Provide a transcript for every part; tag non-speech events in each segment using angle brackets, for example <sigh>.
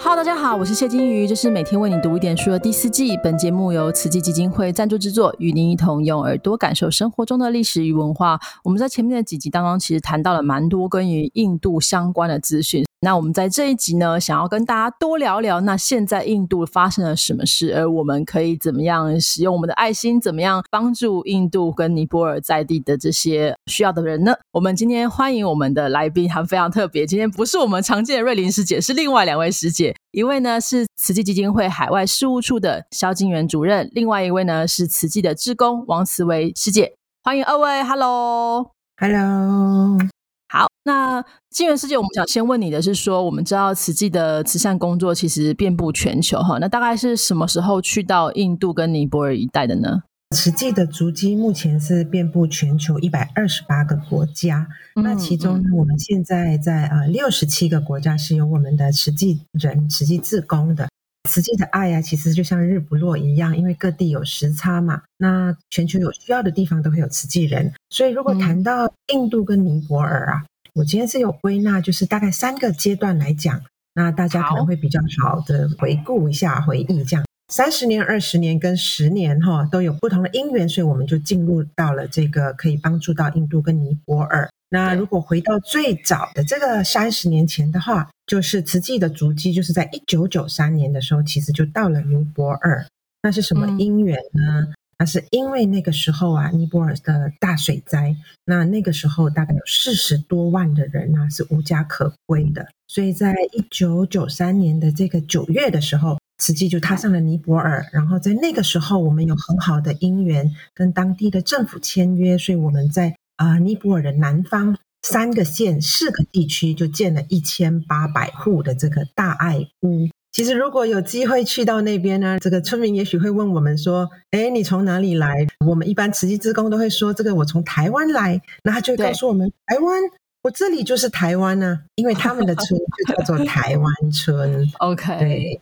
好大家好，我是谢金鱼，这是每天为你读一点书的第四季。本节目由慈济基金会赞助制作，与您一同用耳朵感受生活中的历史与文化。我们在前面的几集当中，其实谈到了蛮多跟于印度相关的资讯。那我们在这一集呢，想要跟大家多聊聊，那现在印度发生了什么事，而我们可以怎么样使用我们的爱心，怎么样帮助印度跟尼泊尔在地的这些需要的人呢？我们今天欢迎我们的来宾，还非常特别，今天不是我们常见的瑞林师姐，是另外两位师姐，一位呢是慈济基金会海外事务处的萧金元主任，另外一位呢是慈济的志工王慈维师姐，欢迎二位，Hello，Hello。好，那金源世界，我们想先问你的是说，我们知道慈济的慈善工作其实遍布全球哈，那大概是什么时候去到印度跟尼泊尔一带的呢？慈济的足迹目前是遍布全球一百二十八个国家，那其中我们现在在呃六十七个国家是有我们的慈济人、慈济自工的。慈济的爱呀，其实就像日不落一样，因为各地有时差嘛，那全球有需要的地方都会有慈济人。所以如果谈到印度跟尼泊尔啊，我今天是有归纳，就是大概三个阶段来讲，那大家可能会比较好的回顾一下、回忆这样。三十年、二十年跟十年哈，都有不同的因缘，所以我们就进入到了这个可以帮助到印度跟尼泊尔。那如果回到最早的这个三十年前的话，就是慈济的足迹，就是在一九九三年的时候，其实就到了尼泊尔。那是什么因缘呢？那是因为那个时候啊，尼泊尔的大水灾，那那个时候大概有四十多万的人啊是无家可归的，所以在一九九三年的这个九月的时候，慈济就踏上了尼泊尔。然后在那个时候，我们有很好的因缘，跟当地的政府签约，所以我们在。啊，尼泊尔的南方三个县、四个地区就建了一千八百户的这个大爱屋。其实如果有机会去到那边呢，这个村民也许会问我们说：“哎，你从哪里来？”我们一般慈济职工都会说：“这个我从台湾来。”那他就会告诉我们：“台湾，我这里就是台湾呢，因为他们的村就叫做台湾村。<laughs> ” OK，对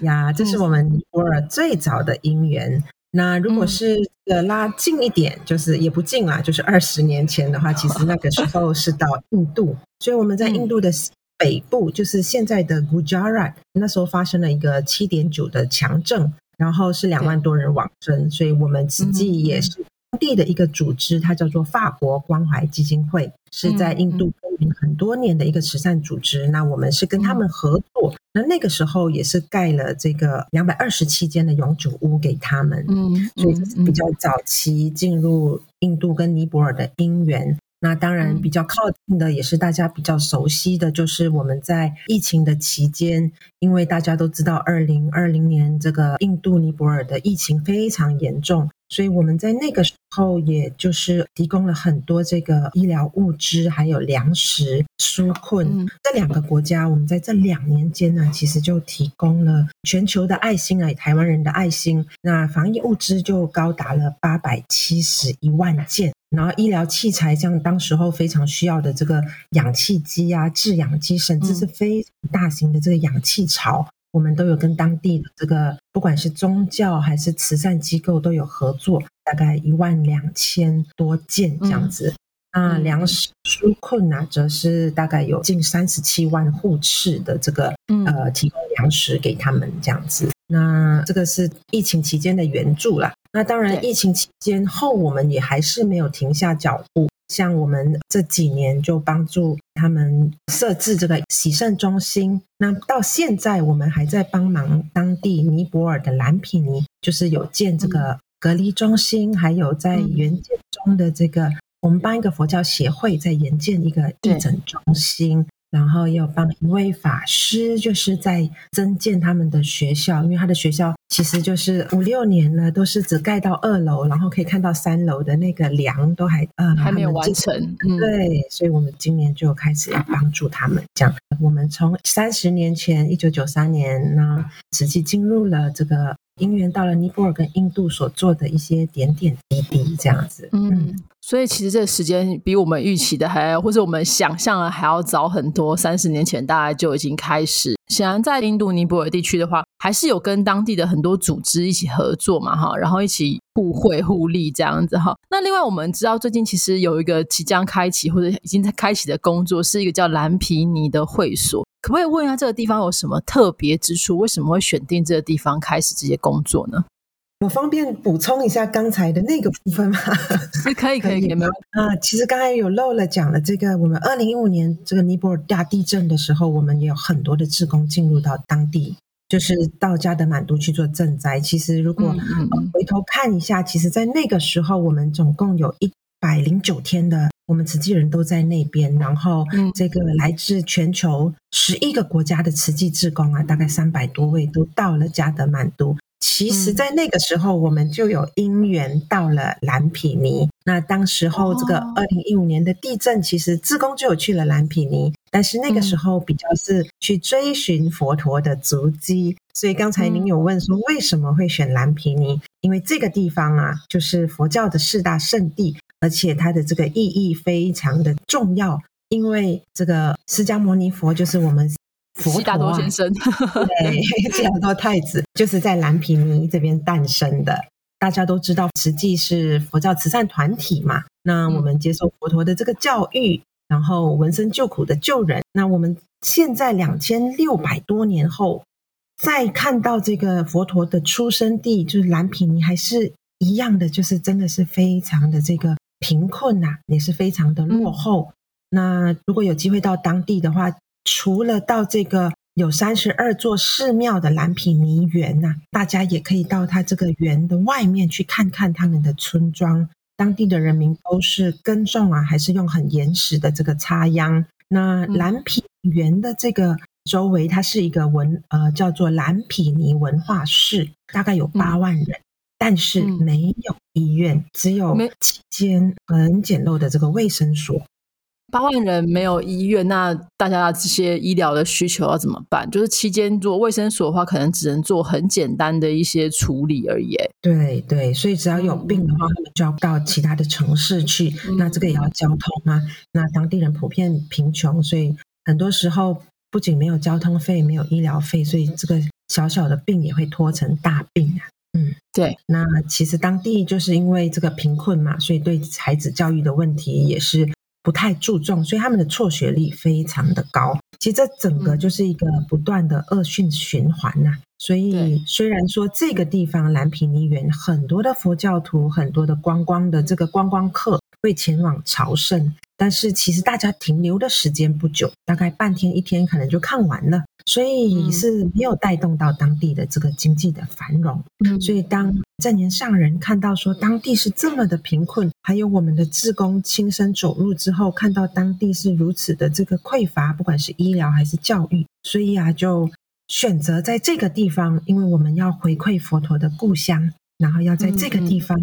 呀，这是我们尼泊尔最早的因缘。那如果是呃拉近一点，就是也不近啦，就是二十年前的话，其实那个时候是到印度，所以我们在印度的北部，就是现在的 Gujarat，那时候发生了一个七点九的强震，然后是两万多人往生，所以我们实际也是。当地的一个组织，它叫做法国关怀基金会，是在印度耕耘很多年的一个慈善组织。那我们是跟他们合作，那那个时候也是盖了这个两百二十七间的永久屋给他们。嗯，所以这是比较早期进入印度跟尼泊尔的因缘。那当然比较靠近的，也是大家比较熟悉的，就是我们在疫情的期间，因为大家都知道，二零二零年这个印度尼泊尔的疫情非常严重。所以我们在那个时候，也就是提供了很多这个医疗物资，还有粮食纾困。这两个国家，我们在这两年间呢，其实就提供了全球的爱心啊，台湾人的爱心。那防疫物资就高达了八百七十一万件，然后医疗器材，像当时候非常需要的这个氧气机啊、制氧机，甚至是非常大型的这个氧气槽。我们都有跟当地的这个，不管是宗教还是慈善机构都有合作，大概一万两千多件这样子。那粮食纾困呢，则是大概有近三十七万户次的这个呃提供粮食给他们这样子。那这个是疫情期间的援助啦。那当然，疫情期间后，我们也还是没有停下脚步。像我们这几年就帮助他们设置这个洗肾中心，那到现在我们还在帮忙当地尼泊尔的蓝皮尼，就是有建这个隔离中心，还有在援建中的这个，我们帮一个佛教协会在援建一个义诊中心。然后也有帮一位法师，就是在增建他们的学校，因为他的学校其实就是五六年了，都是只盖到二楼，然后可以看到三楼的那个梁都还呃还没有完成。对，所以我们今年就开始要帮助他们。这样，我们从三十年前，一九九三年呢，实际进入了这个。因缘到了尼泊尔跟印度所做的一些点点滴滴，这样子。嗯，所以其实这个时间比我们预期的还要，或者我们想象的还要早很多。三十年前大概就已经开始。显然，在印度尼泊尔地区的话，还是有跟当地的很多组织一起合作嘛，哈，然后一起互惠互利这样子哈。那另外我们知道，最近其实有一个即将开启或者已经在开启的工作，是一个叫蓝皮尼的会所。可不可以问一下这个地方有什么特别之处？为什么会选定这个地方开始这些工作呢？我方便补充一下刚才的那个部分吗？<laughs> 是可以，可以，可以没有 <laughs> 啊。其实刚才有漏了讲了，这个我们二零一五年这个尼泊尔大地震的时候，我们也有很多的志工进入到当地，就是到加德满都去做赈灾。其实如果回头看一下，其实在那个时候，我们总共有一百零九天的我们慈济人都在那边，然后这个来自全球十一个国家的慈济志工啊，大概三百多位都到了加德满都。其实，在那个时候，我们就有因缘到了蓝毗尼。那当时候，这个二零一五年的地震，其实自宫就有去了蓝毗尼，但是那个时候比较是去追寻佛陀的足迹。所以刚才您有问说，为什么会选蓝毗尼？因为这个地方啊，就是佛教的四大圣地，而且它的这个意义非常的重要。因为这个释迦牟尼佛就是我们。悉达多先生，对，<laughs> 悉达多太子就是在蓝毗尼这边诞生的。大家都知道，实际是佛教慈善团体嘛。那我们接受佛陀的这个教育，然后闻声救苦的救人。那我们现在两千六百多年后，再看到这个佛陀的出生地，就是蓝毗尼，还是一样的，就是真的是非常的这个贫困呐，也是非常的落后。那如果有机会到当地的话，除了到这个有三十二座寺庙的蓝毗尼园呐，大家也可以到它这个园的外面去看看他们的村庄。当地的人民都是耕种啊，还是用很原始的这个插秧？那蓝毗园的这个周围，它是一个文呃叫做蓝毗尼文化市，大概有八万人，但是没有医院，只有几间很简陋的这个卫生所。八万人没有医院，那大家这些医疗的需求要怎么办？就是期间做卫生所的话，可能只能做很简单的一些处理而已。对对，所以只要有病的话，他们就要到其他的城市去。那这个也要交通啊。那当地人普遍贫穷，所以很多时候不仅没有交通费，没有医疗费，所以这个小小的病也会拖成大病啊。嗯，对。那其实当地就是因为这个贫困嘛，所以对孩子教育的问题也是。不太注重，所以他们的辍学率非常的高。其实这整个就是一个不断的恶性循环呐。所以虽然说这个地方蓝毗尼园很多的佛教徒，很多的观光的这个观光客会前往朝圣。但是其实大家停留的时间不久，大概半天一天可能就看完了，所以是没有带动到当地的这个经济的繁荣。所以当正年上人看到说当地是这么的贫困，还有我们的志工亲身走入之后，看到当地是如此的这个匮乏，不管是医疗还是教育，所以啊就选择在这个地方，因为我们要回馈佛陀的故乡，然后要在这个地方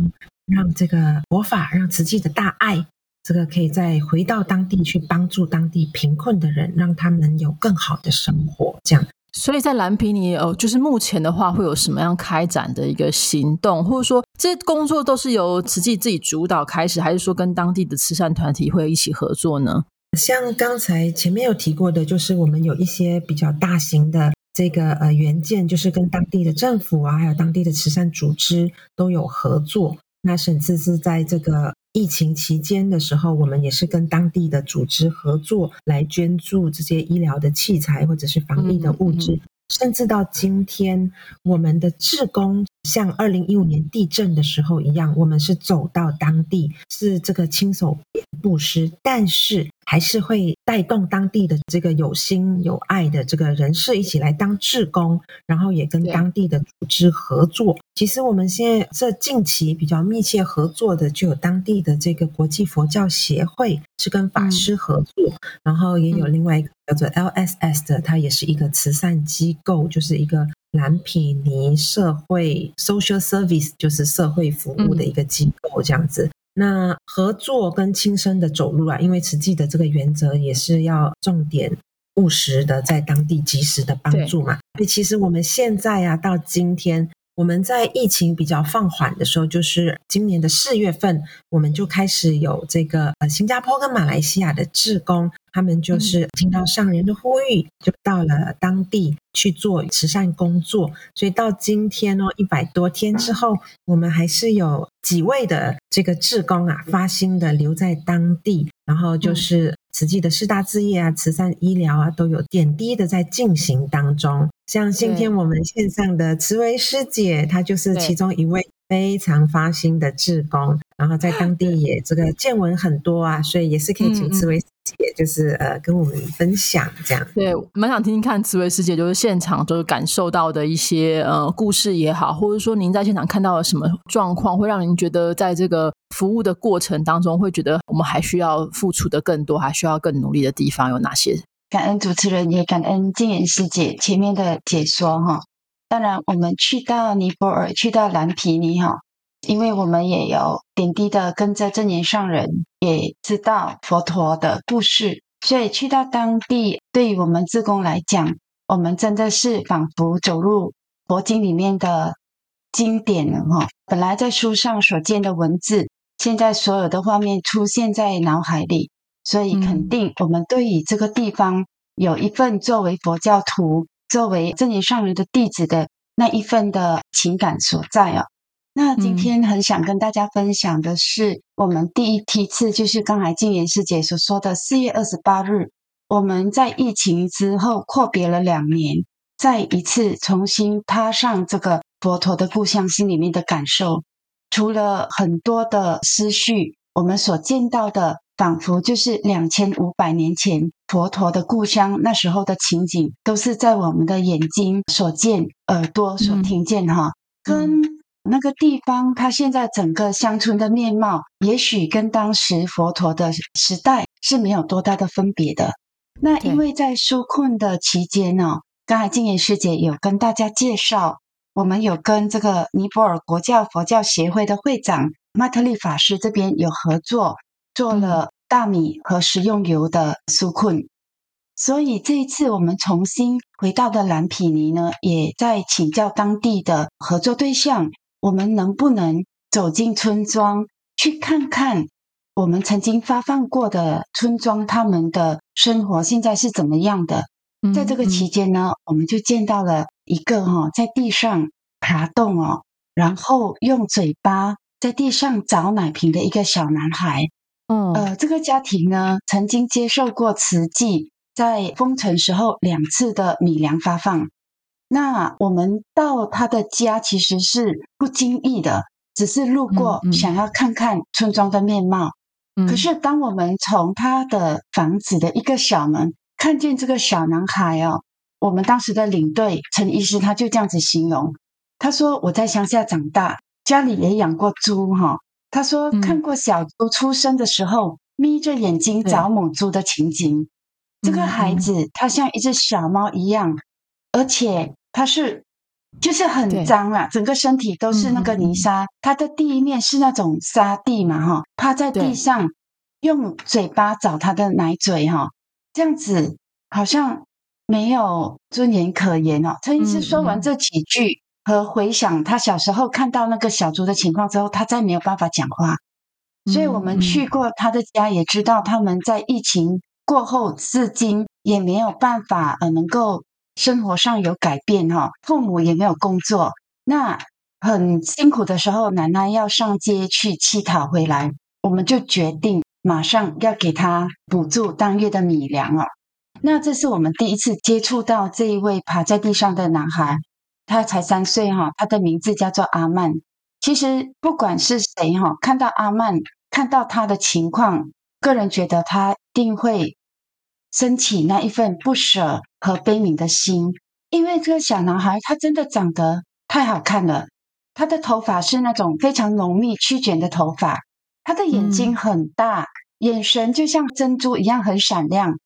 让这个佛法，让慈济的大爱。这个可以再回到当地去帮助当地贫困的人，让他们有更好的生活。这样，所以在蓝皮尼哦，就是目前的话，会有什么样开展的一个行动，或者说这些工作都是由慈济自己主导开始，还是说跟当地的慈善团体会一起合作呢？像刚才前面有提过的，就是我们有一些比较大型的这个呃原件，就是跟当地的政府啊，还有当地的慈善组织都有合作。那甚至是在这个。疫情期间的时候，我们也是跟当地的组织合作，来捐助这些医疗的器材或者是防疫的物质。甚至到今天，我们的志工像二零一五年地震的时候一样，我们是走到当地，是这个亲手布施，但是还是会带动当地的这个有心有爱的这个人士一起来当志工，然后也跟当地的组织合作。其实我们现在这近期比较密切合作的，就有当地的这个国际佛教协会是跟法师合作，然后也有另外一个叫做 LSS 的，它也是一个慈善机构，就是一个蓝皮尼社会 Social Service，就是社会服务的一个机构这样子。那合作跟亲身的走路啊，因为慈济的这个原则也是要重点务实的在当地及时的帮助嘛。所以其实我们现在啊，到今天。我们在疫情比较放缓的时候，就是今年的四月份，我们就开始有这个呃新加坡跟马来西亚的志工，他们就是听到上人的呼吁，就到了当地去做慈善工作。所以到今天哦，一百多天之后，我们还是有几位的这个志工啊，发心的留在当地，然后就是慈济的四大置业啊、慈善医疗啊，都有点滴的在进行当中。像今天我们线上的慈维师姐，她就是其中一位非常发心的志工，然后在当地 <laughs> 也这个见闻很多啊，所以也是可以请慈维师姐，就是呃跟我们分享这样。对，蛮想听听看慈维师姐就是现场就是感受到的一些呃故事也好，或者说您在现场看到了什么状况，会让您觉得在这个服务的过程当中，会觉得我们还需要付出的更多，还需要更努力的地方有哪些？感恩主持人，也感恩静言师姐前面的解说哈。当然，我们去到尼泊尔，去到蓝皮尼哈，因为我们也有点滴的跟着正言上人，也知道佛陀的故事，所以去到当地，对于我们自工来讲，我们真的是仿佛走入佛经里面的经典了哈。本来在书上所见的文字，现在所有的画面出现在脑海里。所以肯定，我们对于这个地方有一份作为佛教徒、作为正言上人的弟子的那一份的情感所在啊。那今天很想跟大家分享的是，我们第一梯次就是刚才静言师姐所说的四月二十八日，我们在疫情之后阔别了两年，再一次重新踏上这个佛陀的故乡，心里面的感受，除了很多的思绪，我们所见到的。仿佛就是两千五百年前佛陀的故乡，那时候的情景都是在我们的眼睛所见、耳朵所听见哈。跟那个地方，它现在整个乡村的面貌，也许跟当时佛陀的时代是没有多大的分别的。那因为在纾困的期间呢，刚才静言师姐有跟大家介绍，我们有跟这个尼泊尔国教佛教协会的会长麦特利法师这边有合作。做了大米和食用油的纾困，所以这一次我们重新回到的蓝皮尼呢，也在请教当地的合作对象，我们能不能走进村庄去看看我们曾经发放过的村庄，他们的生活现在是怎么样的？在这个期间呢，我们就见到了一个哈在地上爬动哦，然后用嘴巴在地上找奶瓶的一个小男孩。嗯，呃，这个家庭呢，曾经接受过慈济在封城时候两次的米粮发放。那我们到他的家其实是不经意的，只是路过，想要看看村庄的面貌。可是当我们从他的房子的一个小门看见这个小男孩哦，我们当时的领队陈医师他就这样子形容，他说：“我在乡下长大，家里也养过猪哈。”他说：“看过小猪出生的时候，眯着眼睛找母猪的情景。这个孩子他像一只小猫一样，而且它是就是很脏啊，整个身体都是那个泥沙。它的第一面是那种沙地嘛，哈，趴在地上用嘴巴找它的奶嘴，哈，这样子好像没有尊严可言哦。陈医师说完这几句。”和回想他小时候看到那个小猪的情况之后，他再没有办法讲话。所以我们去过他的家，也知道他们在疫情过后至今也没有办法呃能够生活上有改变哈，父母也没有工作，那很辛苦的时候，奶奶要上街去乞讨回来，我们就决定马上要给他补助当月的米粮哦。那这是我们第一次接触到这一位趴在地上的男孩。他才三岁哈，他的名字叫做阿曼。其实不管是谁哈，看到阿曼，看到他的情况，个人觉得他一定会升起那一份不舍和悲悯的心，因为这个小男孩他真的长得太好看了。他的头发是那种非常浓密曲卷的头发，他的眼睛很大，眼神就像珍珠一样很闪亮。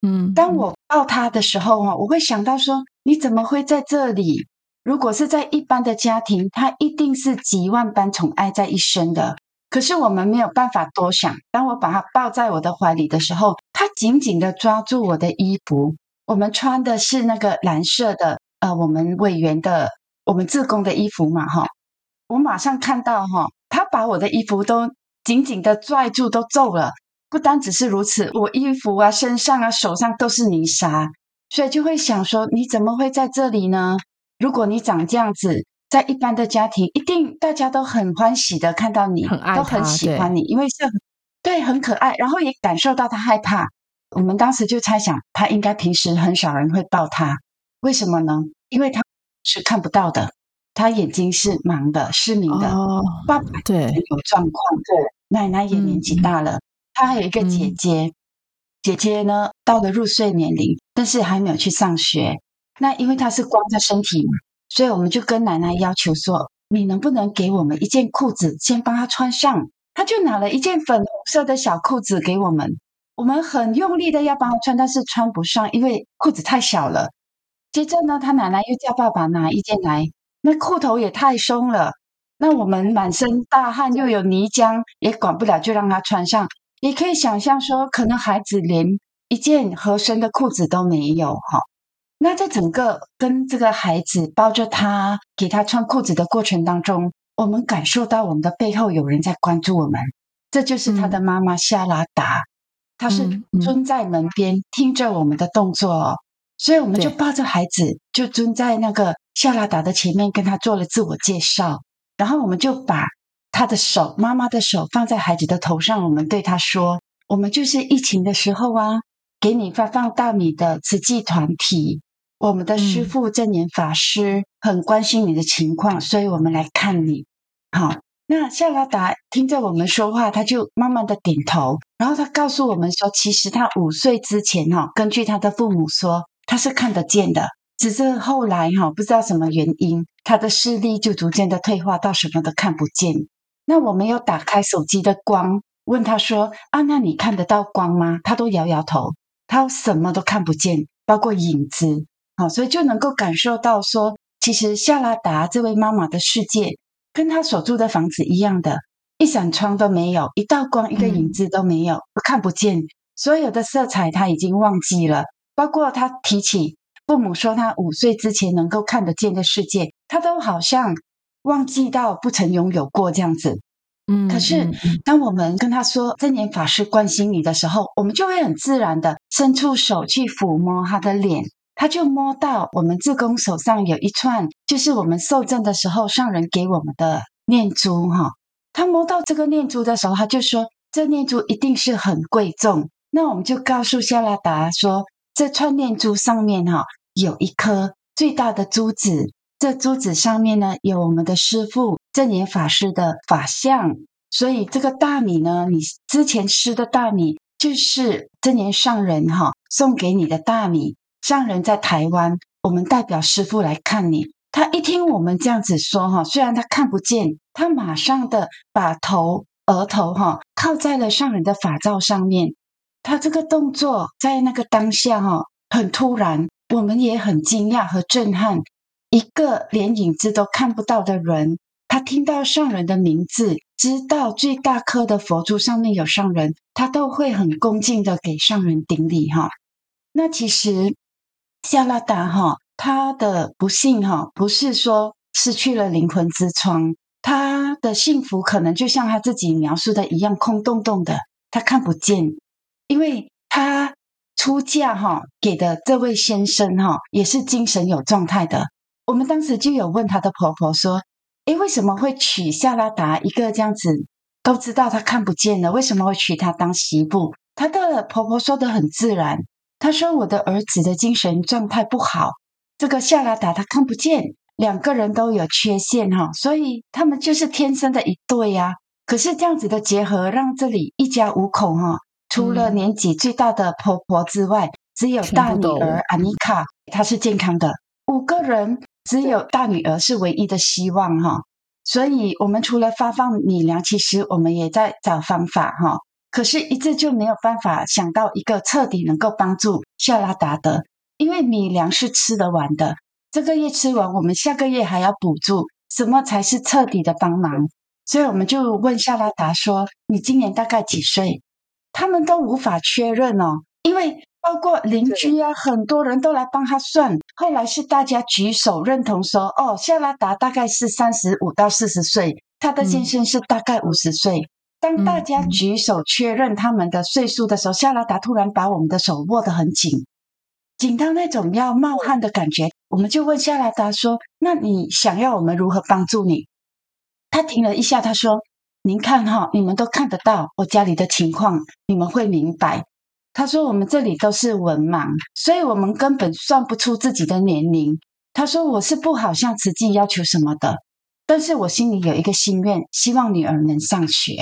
嗯，当我抱他的时候啊，我会想到说，你怎么会在这里？如果是在一般的家庭，他一定是几万般宠爱在一身的。可是我们没有办法多想。当我把他抱在我的怀里的时候，他紧紧的抓住我的衣服。我们穿的是那个蓝色的，呃，我们委员的我们自工的衣服嘛，哈，我马上看到哈，他把我的衣服都紧紧的拽住，都皱了。不单只是如此，我衣服啊、身上啊、手上都是泥沙，所以就会想说，你怎么会在这里呢？如果你长这样子，在一般的家庭，一定大家都很欢喜的看到你，都很喜欢你，因为是对很可爱，然后也感受到他害怕。我们当时就猜想，他应该平时很少人会抱他，为什么呢？因为他是看不到的，他眼睛是盲的、失明的。爸爸对有状况，对奶奶也年纪大了。他还有一个姐姐，姐姐呢到了入睡年龄，但是还没有去上学。那因为他是光着身体嘛，所以我们就跟奶奶要求说：“你能不能给我们一件裤子，先帮他穿上？”他就拿了一件粉红色的小裤子给我们。我们很用力的要帮他穿，但是穿不上，因为裤子太小了。接着呢，他奶奶又叫爸爸拿一件来，那裤头也太松了。那我们满身大汗，又有泥浆，也管不了，就让他穿上。你可以想象说，可能孩子连一件合身的裤子都没有哈。那在整个跟这个孩子抱着他，给他穿裤子的过程当中，我们感受到我们的背后有人在关注我们。这就是他的妈妈夏拉达，她是蹲在门边听着我们的动作，所以我们就抱着孩子，就蹲在那个夏拉达的前面，跟他做了自我介绍，然后我们就把。他的手，妈妈的手放在孩子的头上，我们对他说：“我们就是疫情的时候啊，给你发放大米的慈济团体，我们的师父正言法师很关心你的情况，所以我们来看你。”好，那夏拉达听着我们说话，他就慢慢的点头，然后他告诉我们说：“其实他五岁之前哈，根据他的父母说，他是看得见的。”只是后来哈，不知道什么原因，他的视力就逐渐的退化到什么都看不见。那我们有打开手机的光，问他说：“啊，那你看得到光吗？”他都摇摇头，他什么都看不见，包括影子。好，所以就能够感受到说，其实夏拉达这位妈妈的世界，跟她所住的房子一样的，一扇窗都没有，一道光、一个影子都没有，都看不见。所有的色彩她已经忘记了，包括她提起父母说她五岁之前能够看得见的世界，她都好像。忘记到不曾拥有过这样子，嗯，可是当我们跟他说真言法师关心你的时候，我们就会很自然的伸出手去抚摸他的脸，他就摸到我们自宫手上有一串，就是我们受赠的时候上人给我们的念珠哈。他摸到这个念珠的时候，他就说这念珠一定是很贵重。那我们就告诉夏拉达说，这串念珠上面哈有一颗最大的珠子。这珠子上面呢，有我们的师父正言法师的法相，所以这个大米呢，你之前吃的大米就是正言上人哈送给你的大米。上人在台湾，我们代表师父来看你。他一听我们这样子说哈，虽然他看不见，他马上的把头额头哈靠在了上人的法罩上面。他这个动作在那个当下哈很突然，我们也很惊讶和震撼。一个连影子都看不到的人，他听到上人的名字，知道最大颗的佛珠上面有上人，他都会很恭敬的给上人顶礼哈。那其实夏拉达哈，他的不幸哈，不是说失去了灵魂之窗，他的幸福可能就像他自己描述的一样，空洞洞的，他看不见，因为他出嫁哈给的这位先生哈，也是精神有状态的。我们当时就有问她的婆婆说：“诶，为什么会娶夏拉达一个这样子都知道她看不见的？为什么会娶她当媳妇？”她的婆婆说的很自然，她说：“我的儿子的精神状态不好，这个夏拉达他看不见，两个人都有缺陷哈，所以他们就是天生的一对呀。可是这样子的结合，让这里一家五口哈，除了年纪最大的婆婆之外，只有大女儿安妮卡她是健康的，五个人。”只有大女儿是唯一的希望哈，所以我们除了发放米粮，其实我们也在找方法哈。可是，一直就没有办法想到一个彻底能够帮助夏拉达的，因为米粮是吃得完的，这个月吃完，我们下个月还要补助，什么才是彻底的帮忙？所以我们就问夏拉达说：“你今年大概几岁？”他们都无法确认哦，因为包括邻居啊，很多人都来帮他算。后来是大家举手认同说，哦，夏拉达大概是三十五到四十岁，他的先生是大概五十岁。当大家举手确认他们的岁数的时候，夏拉达突然把我们的手握得很紧，紧到那种要冒汗的感觉。我们就问夏拉达说：“那你想要我们如何帮助你？”他停了一下，他说：“您看哈，你们都看得到我家里的情况，你们会明白。”他说：“我们这里都是文盲，所以我们根本算不出自己的年龄。”他说：“我是不好向慈济要求什么的，但是我心里有一个心愿，希望女儿能上学。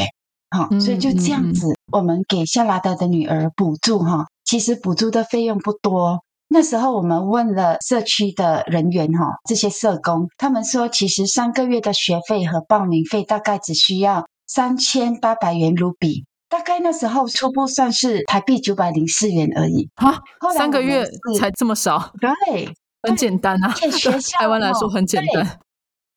好，所以就这样子，我们给夏拉达的女儿补助哈。其实补助的费用不多。那时候我们问了社区的人员哈，这些社工，他们说其实三个月的学费和报名费大概只需要三千八百元卢比。大概那时候初步算是台币九百零四元而已啊，三个月才这么少，对，很简单啊。学 <laughs> 校台湾来说很简单，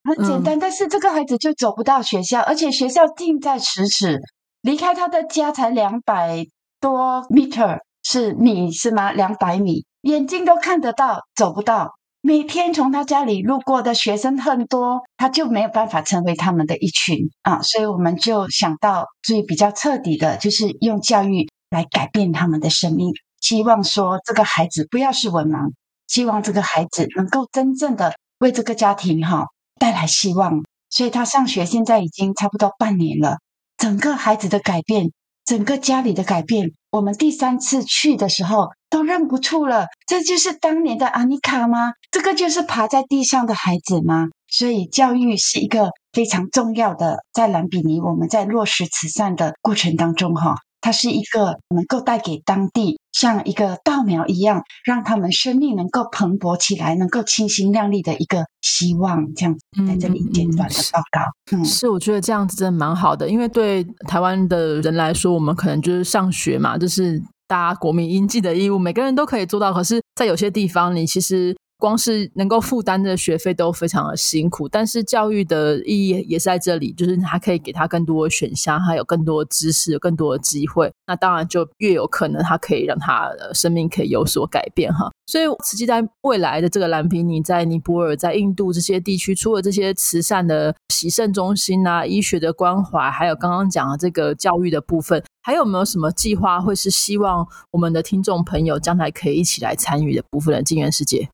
很简单。但是这个孩子就走不到学校，而且学校近在咫尺，离开他的家才两百多 meter，是米是吗？两百米，眼睛都看得到，走不到。每天从他家里路过的学生很多，他就没有办法成为他们的一群啊，所以我们就想到最比较彻底的，就是用教育来改变他们的生命。希望说这个孩子不要是文盲，希望这个孩子能够真正的为这个家庭哈带来希望。所以他上学现在已经差不多半年了，整个孩子的改变，整个家里的改变，我们第三次去的时候。都认不出了，这就是当年的阿妮卡吗？这个就是爬在地上的孩子吗？所以教育是一个非常重要的，在兰比尼我们在落实慈善的过程当中，哈，它是一个能够带给当地像一个稻苗一样，让他们生命能够蓬勃起来，能够清新亮丽的一个希望。这样子在这里简短的报告，嗯，是我觉得这样子真的蛮好的，因为对台湾的人来说，我们可能就是上学嘛，就是。大家国民应尽的义务，每个人都可以做到。可是，在有些地方，你其实。光是能够负担的学费都非常的辛苦，但是教育的意义也是在这里，就是它可以给他更多的选项，还有更多的知识，更多的机会。那当然就越有可能，它可以让他的生命可以有所改变哈。所以，实际在未来的这个蓝皮尼在尼泊尔、在印度这些地区，除了这些慈善的洗肾中心啊、医学的关怀，还有刚刚讲的这个教育的部分，还有没有什么计划，会是希望我们的听众朋友将来可以一起来参与的部分的金源世界？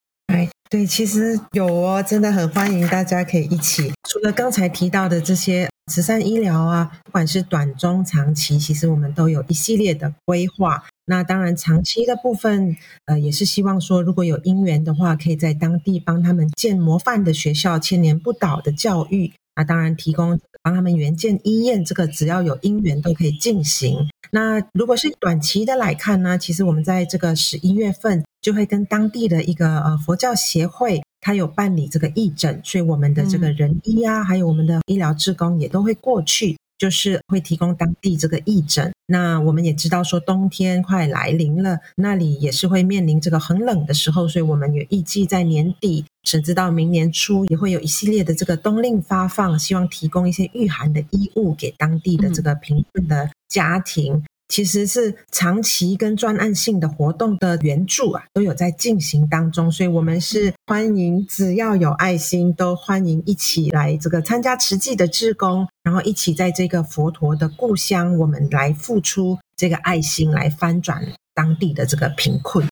对，其实有哦，真的很欢迎大家可以一起。除了刚才提到的这些慈善医疗啊，不管是短、中、长期，其实我们都有一系列的规划。那当然，长期的部分，呃，也是希望说，如果有因缘的话，可以在当地帮他们建模范的学校，千年不倒的教育。那当然，提供帮他们援建医院，这个只要有因缘都可以进行。那如果是短期的来看呢，其实我们在这个十一月份。就会跟当地的一个呃佛教协会，他有办理这个义诊，所以我们的这个人医啊，还有我们的医疗职工也都会过去，就是会提供当地这个义诊。那我们也知道说冬天快来临了，那里也是会面临这个很冷的时候，所以我们也预计在年底甚至到明年初也会有一系列的这个冬令发放，希望提供一些御寒的衣物给当地的这个贫困的家庭。其实是长期跟专案性的活动的援助啊，都有在进行当中，所以我们是欢迎只要有爱心，都欢迎一起来这个参加慈济的志工，然后一起在这个佛陀的故乡，我们来付出这个爱心，来翻转当地的这个贫困。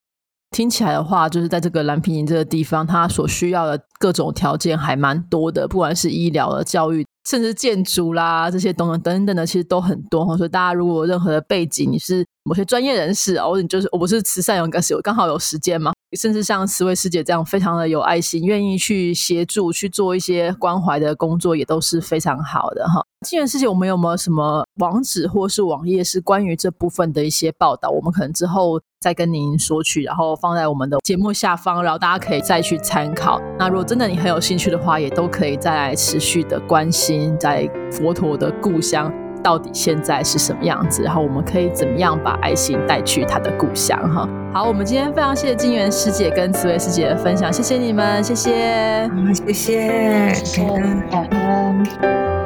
听起来的话，就是在这个蓝平营这个地方，它所需要的各种条件还蛮多的，不管是医疗的、教育。甚至建筑啦，这些等等等等的，其实都很多哈。所以大家如果有任何的背景，你是某些专业人士啊，或者你就是我不是慈善有，该是我刚好有时间嘛，甚至像慈惠师姐这样非常的有爱心，愿意去协助去做一些关怀的工作，也都是非常好的哈。金源师姐，我们有没有什么网址或是网页是关于这部分的一些报道？我们可能之后。再跟您索取，然后放在我们的节目下方，然后大家可以再去参考。那如果真的你很有兴趣的话，也都可以再来持续的关心，在佛陀的故乡到底现在是什么样子，然后我们可以怎么样把爱心带去他的故乡哈。好，我们今天非常谢谢金元师姐跟紫薇师姐的分享，谢谢你们，谢谢，谢谢，感恩。